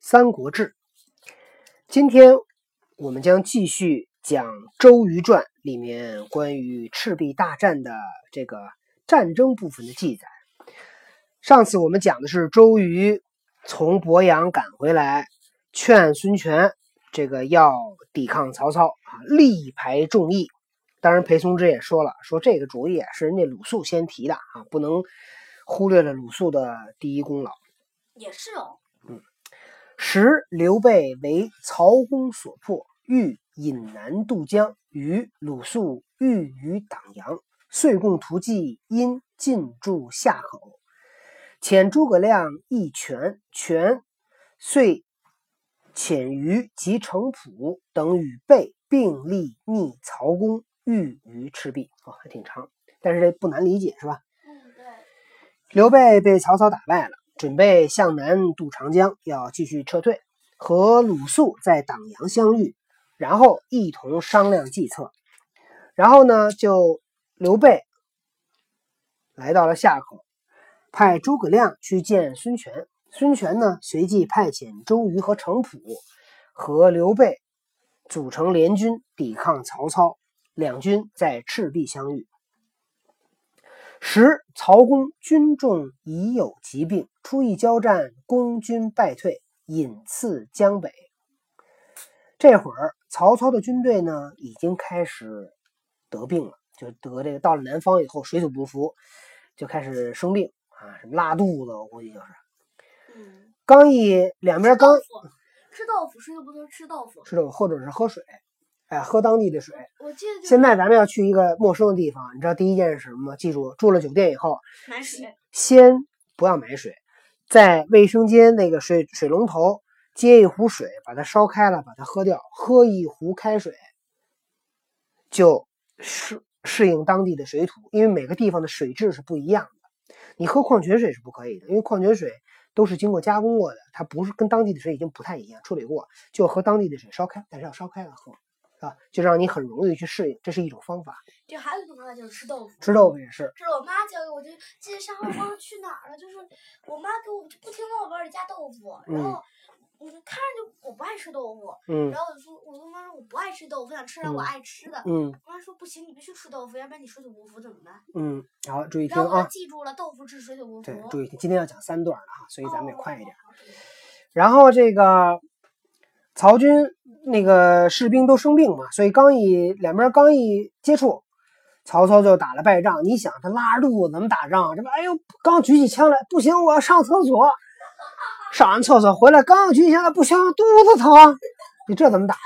三国志》。今天我们将继续讲《周瑜传》里面关于赤壁大战的这个战争部分的记载。上次我们讲的是周瑜从鄱阳赶回来，劝孙权这个要抵抗曹操啊，力排众议。当然，裴松之也说了，说这个主意是人家鲁肃先提的啊，不能忽略了鲁肃的第一功劳。也是哦，时刘备为曹公所破，欲引南渡江，与鲁肃欲于党阳，遂共图计，因进驻夏口，遣诸葛亮一权，权遂遣于及程普等与备并力逆曹公。欲于赤壁哦，还挺长，但是这不难理解是吧？嗯，对。刘备被曹操打败了，准备向南渡长江，要继续撤退，和鲁肃在党阳相遇，然后一同商量计策。然后呢，就刘备来到了夏口，派诸葛亮去见孙权。孙权呢，随即派遣周瑜和程普和刘备组成联军抵抗曹操。两军在赤壁相遇，时曹公军众已有疾病，初一交战，公军败退，引刺江北。这会儿曹操的军队呢，已经开始得病了，就得这个到了南方以后水土不服，就开始生病啊，什么拉肚子，我估计就是。嗯，刚一两边刚吃豆腐，水土不服吃豆腐，吃豆腐或者是喝水。哎，喝当地的水。我记得现在咱们要去一个陌生的地方，你知道第一件事是什么吗？记住，住了酒店以后，买水。先不要买水，在卫生间那个水水龙头接一壶水，把它烧开了，把它喝掉。喝一壶开水，就适适应当地的水土，因为每个地方的水质是不一样的。你喝矿泉水是不可以的，因为矿泉水都是经过加工过的，它不是跟当地的水已经不太一样，处理过，就喝当地的水烧开，但是要烧开了喝。啊，就让你很容易去适应，这是一种方法。这还有一种方法就是吃豆腐。吃豆腐也是。这是我妈教给我，就记得上回忘了去哪儿了，就是我妈给我不停往我碗里加豆腐，然后我就看着就我不爱吃豆腐，嗯，然后我就说，我跟妈说我不爱吃豆腐，想吃点我爱吃的，嗯，我妈说不行，你必须吃豆腐，要不然你水土不服怎么办？嗯，好，注意听啊。记住了，豆腐治水土不服。对，注意听，今天要讲三段了哈，所以咱们得快一点。哦然后这个曹军。那个士兵都生病嘛，所以刚一两边刚一接触，曹操就打了败仗。你想他拉着肚子怎么打仗？这不，哎呦，刚举起枪来，不行，我要上厕所。上完厕所回来，刚举起枪来，不行，肚子疼。你这怎么打呀？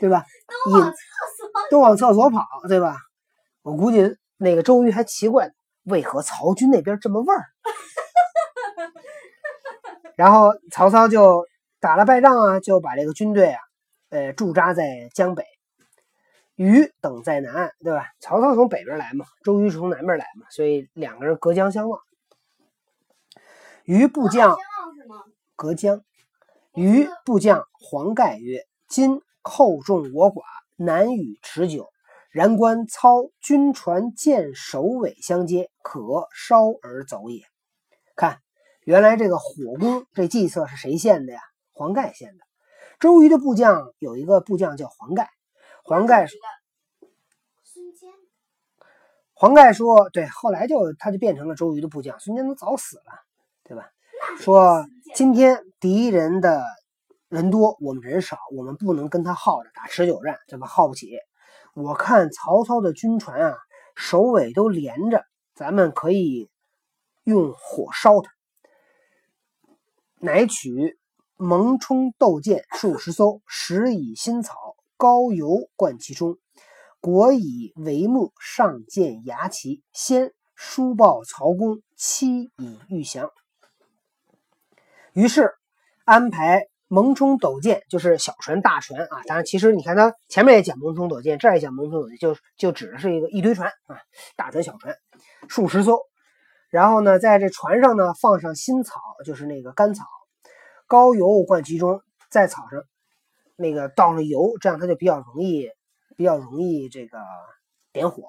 对吧？都往厕所，都往厕所跑，对吧？我估计那个周瑜还奇怪，为何曹军那边这么味儿？然后曹操就打了败仗啊，就把这个军队啊。呃，驻扎在江北，于等在南岸，对吧？曹操从北边来嘛，周瑜是从南边来嘛，所以两个人隔江相望。于部将隔江，于部将黄盖曰：“今寇众我寡，难与持久。然观操军船舰首尾相接，可稍而走也。”看，原来这个火攻这计策是谁献的呀？黄盖献的。周瑜的部将有一个部将叫黄盖，黄盖说：“孙坚。”黄盖说：“对，后来就他就变成了周瑜的部将。孙坚都早死了，对吧？说今天敌人的人多，我们人少，我们不能跟他耗着打持久战，对吧？耗不起。我看曹操的军船啊，首尾都连着，咱们可以用火烧它，乃取。”蒙冲斗舰数十艘，石以新草，膏油灌其中，果以帷幕上建牙旗，先书报曹公，期以御降。于是安排蒙冲斗舰，就是小船、大船啊。当然，其实你看他前面也讲蒙冲斗舰，这儿也讲蒙冲斗舰，就就指的是一个一堆船啊，大船、小船数十艘。然后呢，在这船上呢放上新草，就是那个干草。膏油灌其中，在草上那个倒上油，这样它就比较容易，比较容易这个点火。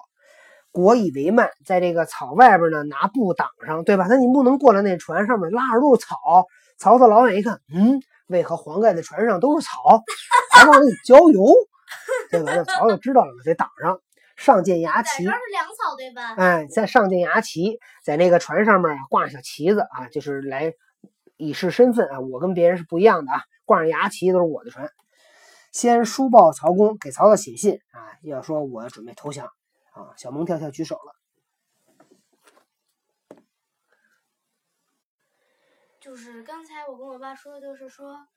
裹以为慢，在这个草外边呢，拿布挡上，对吧？那你不能过来那船上面拉着都是草。曹操老远一看，嗯，为何黄盖的船上都是草，还往里浇油？对吧？那曹操知道了，得挡上。上见牙旗，这是粮草对吧？哎，在上见牙旗，在那个船上面挂上小旗子啊，就是来以示身份啊，我跟别人是不一样的啊，挂上牙旗都是我的船。先书报曹公，给曹操写信啊，要说我准备投降啊。小萌跳跳举手了，就是刚才我跟我爸说的，就是说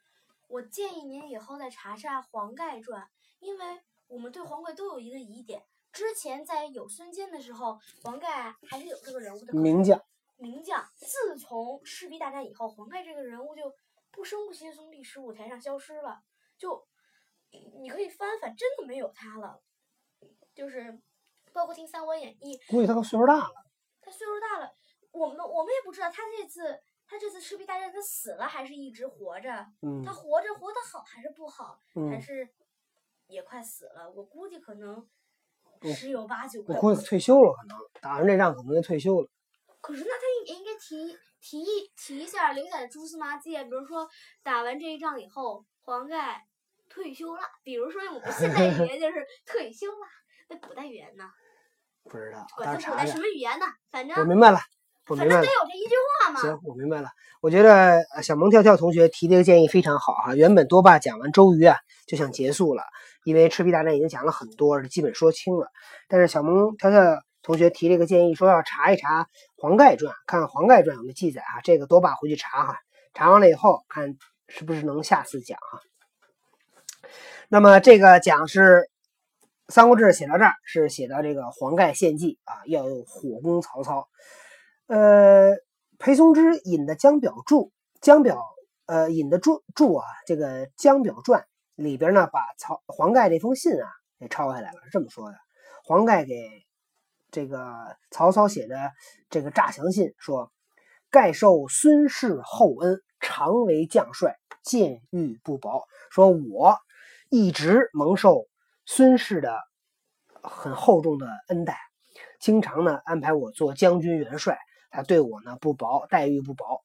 我建议您以后再查查《黄盖传》，因为我们对黄盖都有一个疑点。之前在有孙坚的时候，黄盖还是有这个人物的名将。名将，自从赤壁大战以后，黄盖这个人物就不声不息从历史舞台上消失了。就你可以翻翻，真的没有他了。就是包括听《三国演义》，估计他都岁数大了。他岁数大了，我们我们也不知道他这次他这次赤壁大战他死了还是一直活着。嗯。他活着活得好还是不好？嗯。还是也快死了？我估计可能。十有八九，我估计退休了，可能打完这仗可能就退休了。可是那他也应该提提一提一下，留下的蛛丝马迹，比如说打完这一仗以后，黄盖退休了，比如说用我们现代语言就是退休了。那古代语言呢？不知道，管他古代什么语言呢？反正我明白了，我明白了。得有这一句话嘛。行，我明白了。我觉得小萌跳跳同学提这个建议非常好哈。原本多爸讲完周瑜啊，就想结束了。因为赤壁大战已经讲了很多，是基本说清了。但是小萌跳跳同学提这个建议，说要查一查《黄盖传》，看看《黄盖传》有没有记载啊？这个多爸回去查哈，查完了以后看是不是能下次讲哈。那么这个讲是《三国志》写到这儿，是写到这个黄盖献计啊，要用火攻曹操。呃，裴松之引的《江表注》，江表呃引的注注啊，这个《江表传》。里边呢，把曹黄盖这封信啊给抄下来了，是这么说的：黄盖给这个曹操写的这个诈降信，说盖受孙氏厚恩，常为将帅，见欲不薄。说我一直蒙受孙氏的很厚重的恩待，经常呢安排我做将军元帅，他对我呢不薄，待遇不薄。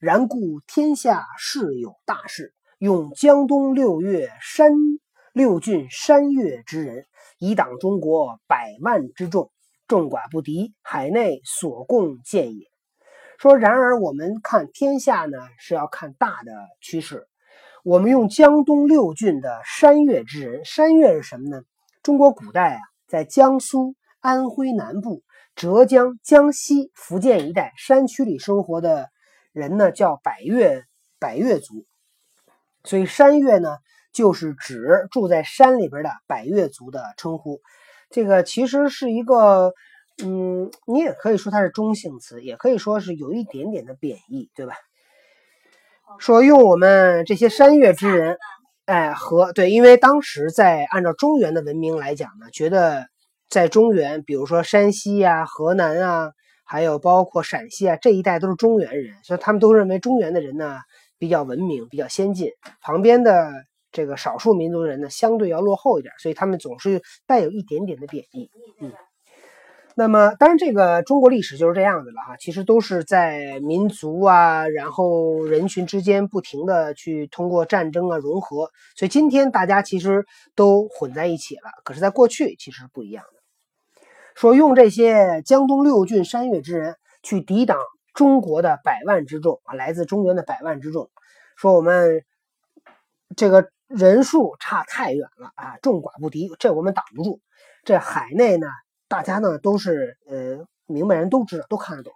然故天下事有大事。用江东六月山六郡山岳之人，以挡中国百万之众，众寡不敌，海内所共见也。说，然而我们看天下呢，是要看大的趋势。我们用江东六郡的山岳之人，山岳是什么呢？中国古代啊，在江苏、安徽南部、浙江、江西、福建一带山区里生活的人呢，叫百越百越族。所以山岳呢，就是指住在山里边的百越族的称呼。这个其实是一个，嗯，你也可以说它是中性词，也可以说是有一点点的贬义，对吧？说用我们这些山岳之人，哎，和对，因为当时在按照中原的文明来讲呢，觉得在中原，比如说山西啊、河南啊，还有包括陕西啊这一带都是中原人，所以他们都认为中原的人呢。比较文明，比较先进，旁边的这个少数民族人呢，相对要落后一点，所以他们总是带有一点点的贬义。嗯，那么当然，这个中国历史就是这样的了哈，其实都是在民族啊，然后人群之间不停的去通过战争啊融合，所以今天大家其实都混在一起了。可是，在过去其实不一样的，说用这些江东六郡山岳之人去抵挡。中国的百万之众啊，来自中原的百万之众，说我们这个人数差太远了啊，众寡不敌，这我们挡不住。这海内呢，大家呢都是呃明白人都知道，都看得懂。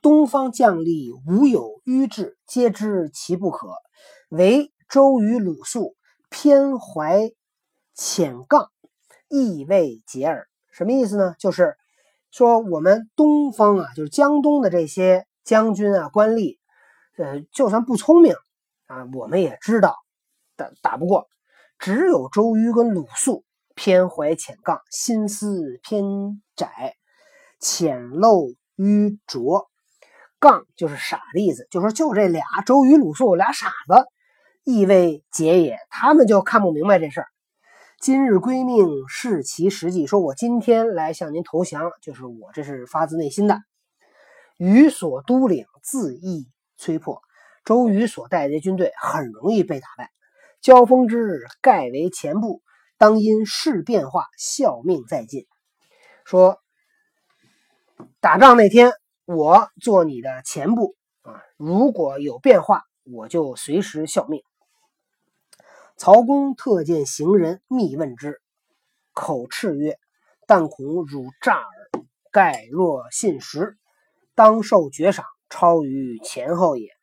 东方将吏无有迂志，皆知其不可。唯周瑜、鲁肃偏怀浅杠，意未解耳。什么意思呢？就是。说我们东方啊，就是江东的这些将军啊、官吏，呃，就算不聪明啊，我们也知道打打不过。只有周瑜跟鲁肃偏怀浅杠，心思偏窄，浅陋愚拙。杠就是傻的意思，就说就这俩周瑜、鲁肃俩傻子，意味解也，他们就看不明白这事儿。今日归命，视其实际。说我今天来向您投降，就是我这是发自内心的。予所督领，自意摧破。周瑜所带的军队很容易被打败。交锋之日，盖为前部，当因事变化，效命在晋。说打仗那天，我做你的前部啊，如果有变化，我就随时效命。曹公特见行人，密问之，口斥曰：“但恐汝诈耳。”盖若信实，当受爵赏，超于前后也。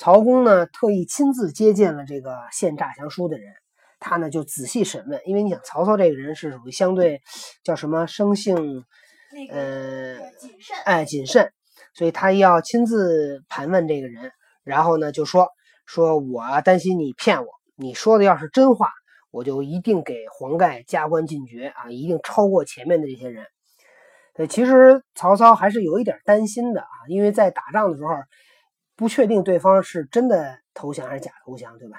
曹公呢，特意亲自接见了这个献诈降书的人，他呢就仔细审问，因为你想，曹操这个人是属于相对叫什么生性，呃，谨慎，哎，谨慎，所以他要亲自盘问这个人，然后呢就说说我担心你骗我，你说的要是真话，我就一定给黄盖加官进爵啊，一定超过前面的这些人。呃，其实曹操还是有一点担心的啊，因为在打仗的时候。不确定对方是真的投降还是假投降，对吧？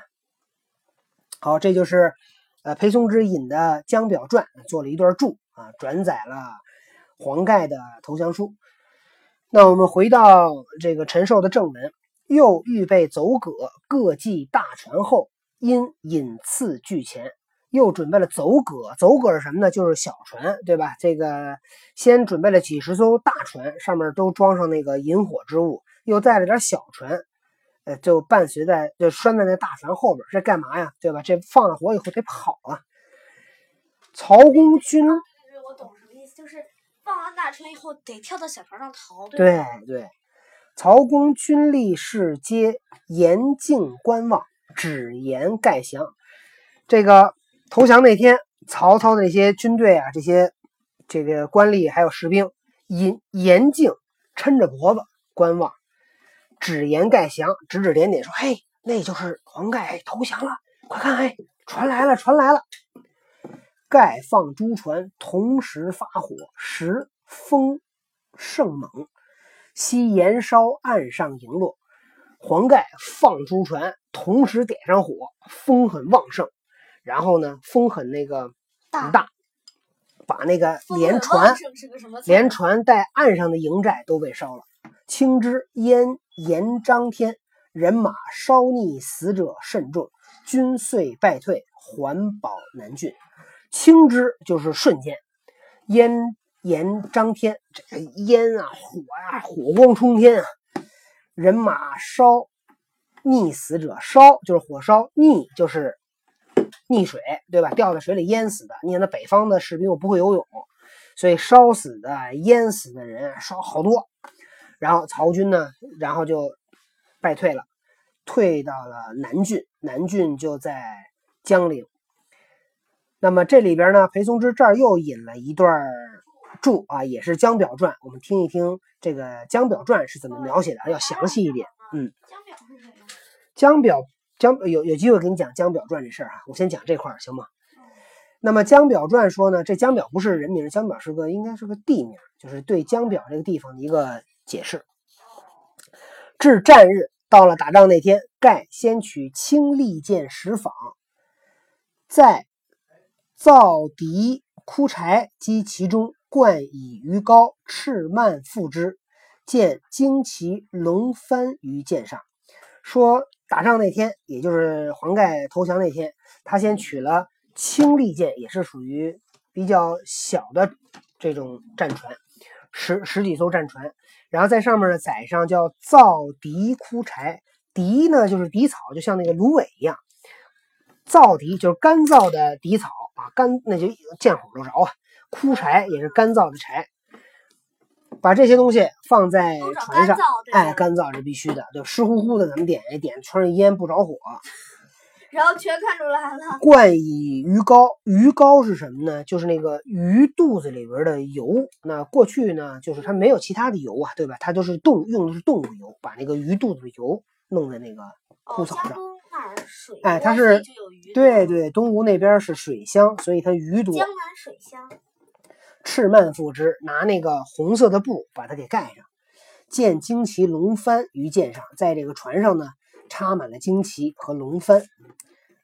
好，这就是呃裴松之引的《江表传》做了一段注啊，转载了黄盖的投降书。那我们回到这个陈寿的正文，又预备走葛，各系大船后，因引次拒前，又准备了走葛。走葛是什么呢？就是小船，对吧？这个先准备了几十艘大船，上面都装上那个引火之物。又带了点小船，呃，就伴随在，就拴在那大船后边，这干嘛呀？对吧？这放了火以后得跑啊。曹公军，我懂什么意思，就是放完大船以后得跳到小船上逃，对对。曹公军力士皆严禁观望，只言盖降。这个投降那天，曹操那些军队啊，这些这个官吏还有士兵，严严禁抻着脖子观望。指言盖降，指指点点说：“嘿，那就是黄盖投降了！快看，嘿，船来了，船来了！盖放诸船，同时发火，时风盛猛，悉燃烧岸上营落。黄盖放诸船，同时点上火，风很旺盛。然后呢，风很那个很大，把那个连船连船带岸上的营寨都被烧了。青之烟。”延张天，人马稍溺死者甚众，军遂败退，还保南郡。轻之就是瞬间，烟延张天，这个烟啊火啊火光冲天啊，人马烧溺死者，烧就是火烧，溺就是溺水，对吧？掉在水里淹死的。你看那北方的士兵又不会游泳，所以烧死的、淹死的人烧好多。然后曹军呢，然后就败退了，退到了南郡。南郡就在江陵。那么这里边呢，裴松之这儿又引了一段注啊，也是《江表传》，我们听一听这个《江表传》是怎么描写的，要详细一点。嗯，江表？江有有机会给你讲《江表传》这事儿啊，我先讲这块儿行吗？那么《江表传》说呢，这江表不是人名，江表是个应该是个地名，就是对江表这个地方的一个。解释，至战日，到了打仗那天，盖先取青利剑十坊，在造敌枯柴击其中，冠以鱼膏，赤蔓覆之，见旌旗龙翻于剑上。说打仗那天，也就是黄盖投降那天，他先取了青利剑，也是属于比较小的这种战船。十十几艘战船，然后在上面呢载上叫造荻枯柴，荻呢就是荻草，就像那个芦苇一样。皂荻就是干燥的荻草啊，干那就见火就着啊。枯柴也是干燥的柴，把这些东西放在船上，哎，干燥是必须的，就湿乎乎的，咱们点一点，穿上烟不着火。然后全看出来了。冠以鱼膏，鱼膏是什么呢？就是那个鱼肚子里边的油。那过去呢，就是它没有其他的油啊，对吧？它都是动用的是动物油，把那个鱼肚子的油弄在那个枯草上。水，哎，它是对对，东吴那边是水乡，所以它鱼多。江南水乡。赤蔓覆之，拿那个红色的布把它给盖上。见旌旗龙帆于舰上，在这个船上呢。插满了旌旗和龙帆，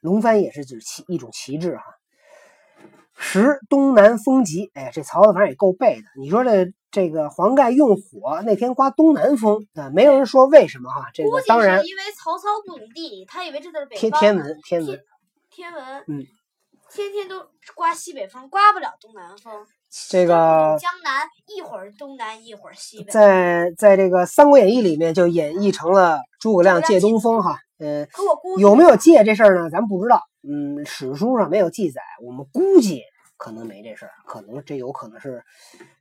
龙帆也是指旗一种旗帜哈。十东南风急，哎，这曹操反正也够背的。你说这这个黄盖用火那天刮东南风啊，没有人说为什么哈。这个当然因为曹操不懂地理，他以为这就是北天方天文天文天文，嗯，天天都刮西北风，刮不了东南风。这个江南一会儿东南一会儿西北，在在这个《三国演义》里面就演绎成了诸葛亮借东风哈。呃，可我估计有没有借这事儿呢？咱不知道。嗯，史书上没有记载，我们估计可能没这事儿，可能这有可能是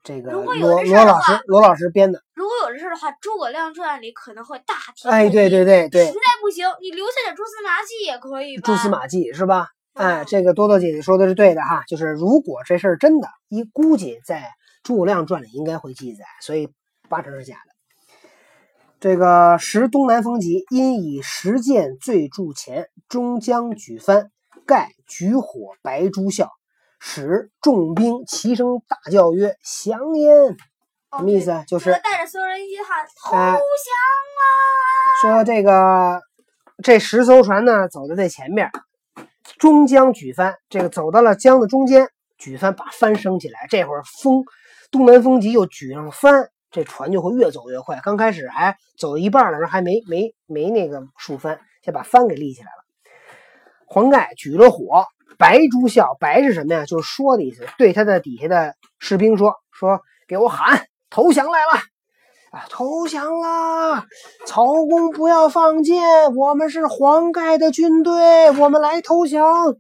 这个如果有罗罗老师罗老师编的。如果有这事儿的话，《诸葛亮传》里可能会大提哎，对对对对实，在不行，你留下点蛛丝马迹也可以吧？蛛丝马迹是吧？哎，嗯这个多多姐姐说的是对的哈，就是如果这事儿真的，一估计在《诸葛亮传》里应该会记载，所以八成是假的。这个时东南风急，因以石箭醉筑前，终将举帆，盖举火白朱啸，使众兵齐声大叫曰：“降焉！”哦什么意思啊？就就是带着所有人一起喊投哎降啊！说这个这十艘船呢走在最前面，中江举帆，这个走到了江的中间，举帆把帆升起来。这会儿风东南风急，又举上帆，这船就会越走越快。刚开始还走一半的时候还没没没那个竖帆，先把帆给立起来了。黄盖举着火，白朱笑，白是什么呀？就是说的意思，对他的底下的士兵说说，给我喊投降来了。啊，投降啦！曹公不要放箭，我们是黄盖的军队，我们来投降。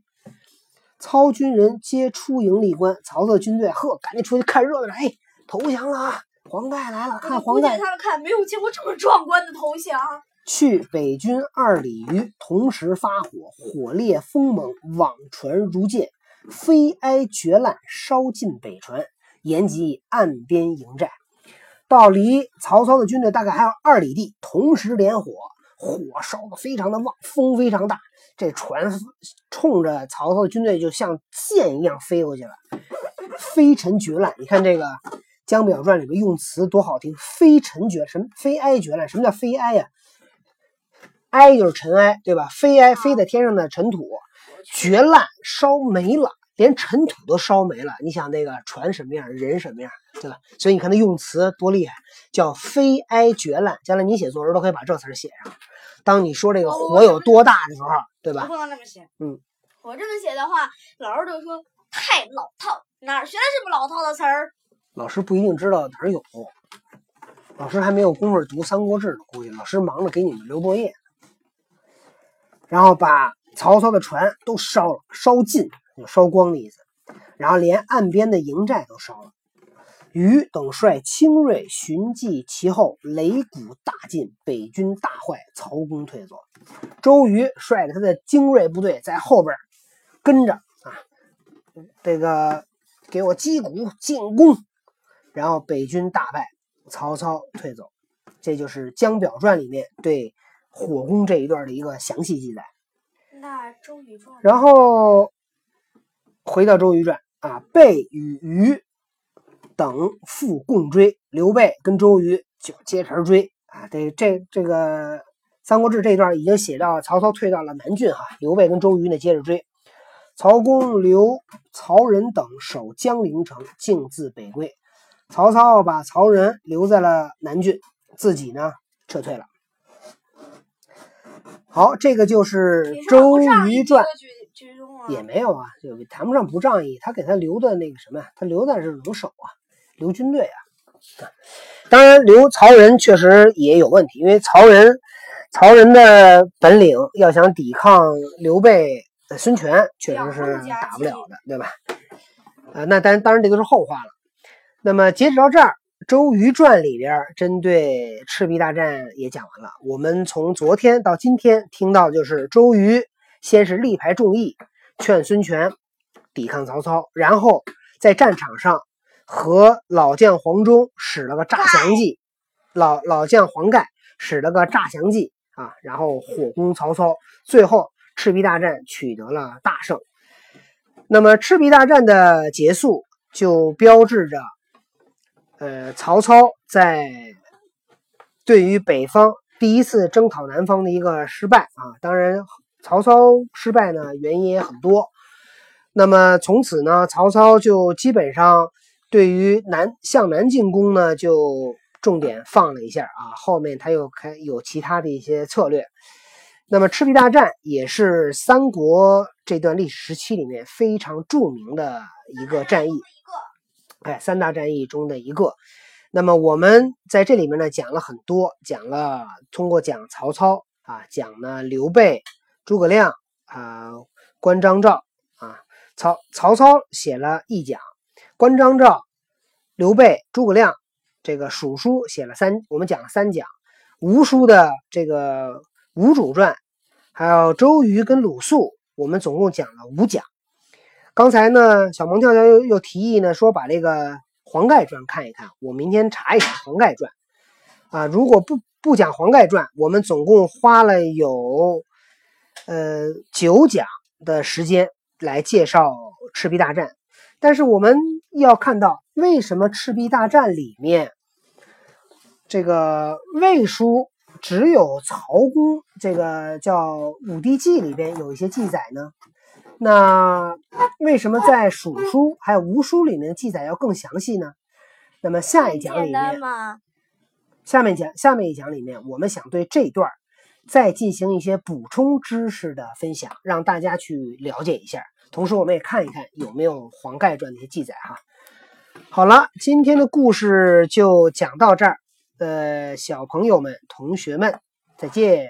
曹军人皆出营立观，曹操的军队呵，赶紧出去看热闹了。哎，投降啦！黄盖来了，看黄盖他们看没有见过这么壮观的投降。去北军二里余，同时发火，火烈风猛，网船如箭，飞埃绝烂，烧尽北船，延及岸边营寨。到离曹操的军队大概还有二里地，同时连火，火烧得非常的旺，风非常大，这船冲着曹操的军队就像箭一样飞过去了，飞尘绝烂。你看这个《江表传》里面用词多好听，飞尘绝什么？飞埃绝烂？什么叫飞埃呀、埃就是尘埃，对吧？飞埃飞在天上的尘土，绝烂烧没了，连尘土都烧没了。你想那个船什么样，人什么样，对吧？所以你看他用词多厉害，叫非哀绝烂。将来你写作文都可以把这词写上。当你说这个火有多大的时候，对吧？我不能这么写。嗯，我这么写的话，老师就说太老套，哪儿学的这么老套的词儿？老师不一定知道哪儿有，老师还没有功夫读《三国志》呢，估计老师忙着给你们留作业。然后把曹操的船都烧了，烧尽就烧光的意思，然后连岸边的营寨都烧了。余等率精锐寻迹其后，擂鼓大进，北军大坏，曹公退走。周瑜率着他的精锐部队在后边跟着啊，这个给我击鼓进攻，然后北军大败，曹操退走。这就是《江表传》里面对火攻这一段的一个详细记载。那周瑜传然后回到《周瑜传》啊，备与虞等复共追，刘备跟周瑜就接茬追啊。这这这个《三国志》这一段已经写到曹操退到了南郡哈，刘备跟周瑜呢接着追。曹公留曹仁等守江陵城，径自北归。曹操把曹仁留在了南郡，自己呢撤退了。好，这个就是《周瑜传》。也没有啊，就谈不上不仗义，他给他留的那个什么呀，他留的是能手啊，留军队啊。当然，留曹仁确实也有问题，因为曹仁，曹仁的本领要想抵抗刘备、孙权，确实是打不了的，对吧？啊，那当然当然这都是后话了。那么截止到这儿，《周瑜传》里边针对赤壁大战也讲完了。我们从昨天到今天听到就是周瑜先是力排众议，劝孙权抵抗曹操，然后在战场上和老将黄忠使了个诈降计，老老将黄盖使了个诈降计啊，然后火攻曹操，最后赤壁大战取得了大胜。那么赤壁大战的结束，就标志着，呃，曹操在对于北方第一次征讨南方的一个失败啊。当然，曹操失败呢，原因也很多。那么从此呢，曹操就基本上对于南向南进攻呢，就重点放了一下啊。后面他又开有其他的一些策略。那么赤壁大战也是三国这段历史时期里面非常著名的一个战役，哎，三大战役中的一个。那么我们在这里面呢讲了很多，讲了通过讲曹操啊，讲呢刘备、诸葛亮啊、关张赵啊。曹曹操写了一讲，关张赵、刘备、诸葛亮这个蜀书写了三，我们讲了三讲。吴书的这个。吴主传，还有周瑜跟鲁肃，我们总共讲了五讲。刚才呢，小萌跳跳又又提议呢，说把这个黄盖传看一看。我明天查一查黄盖传。啊，如果不不讲黄盖传，我们总共花了有呃九讲的时间来介绍赤壁大战。但是我们要看到，为什么赤壁大战里面这个魏书？只有曹公这个叫《武帝纪》里边有一些记载呢，那为什么在蜀书还有吴书里面记载要更详细呢？那么下一讲里面，下面讲下面一讲里面，我们想对这段再进行一些补充知识的分享，让大家去了解一下。同时，我们也看一看有没有黄盖传的一些记载哈。好了，今天的故事就讲到这儿。呃，小朋友们、同学们，再见。